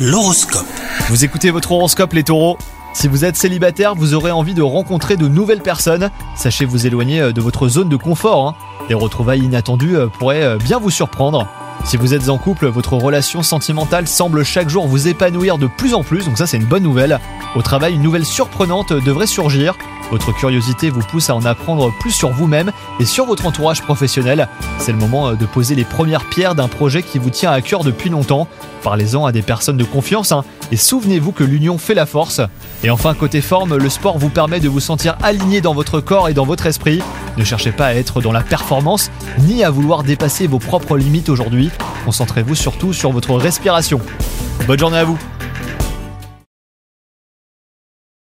L'horoscope. Vous écoutez votre horoscope les taureaux Si vous êtes célibataire, vous aurez envie de rencontrer de nouvelles personnes. Sachez vous éloigner euh, de votre zone de confort. hein. Des retrouvailles inattendues euh, pourraient euh, bien vous surprendre. Si vous êtes en couple, votre relation sentimentale semble chaque jour vous épanouir de plus en plus, donc ça c'est une bonne nouvelle. Au travail, une nouvelle surprenante devrait surgir. Votre curiosité vous pousse à en apprendre plus sur vous-même et sur votre entourage professionnel. C'est le moment euh, de poser les premières pierres d'un projet qui vous tient à cœur depuis longtemps. Parlez-en à des personnes de confiance hein, et souvenez-vous que l'union fait la force. Et enfin, côté forme, le sport vous permet de vous sentir aligné dans votre corps et dans votre esprit. Ne cherchez pas à être dans la performance ni à vouloir dépasser vos propres limites aujourd'hui. Concentrez-vous surtout sur votre respiration. Bonne journée à vous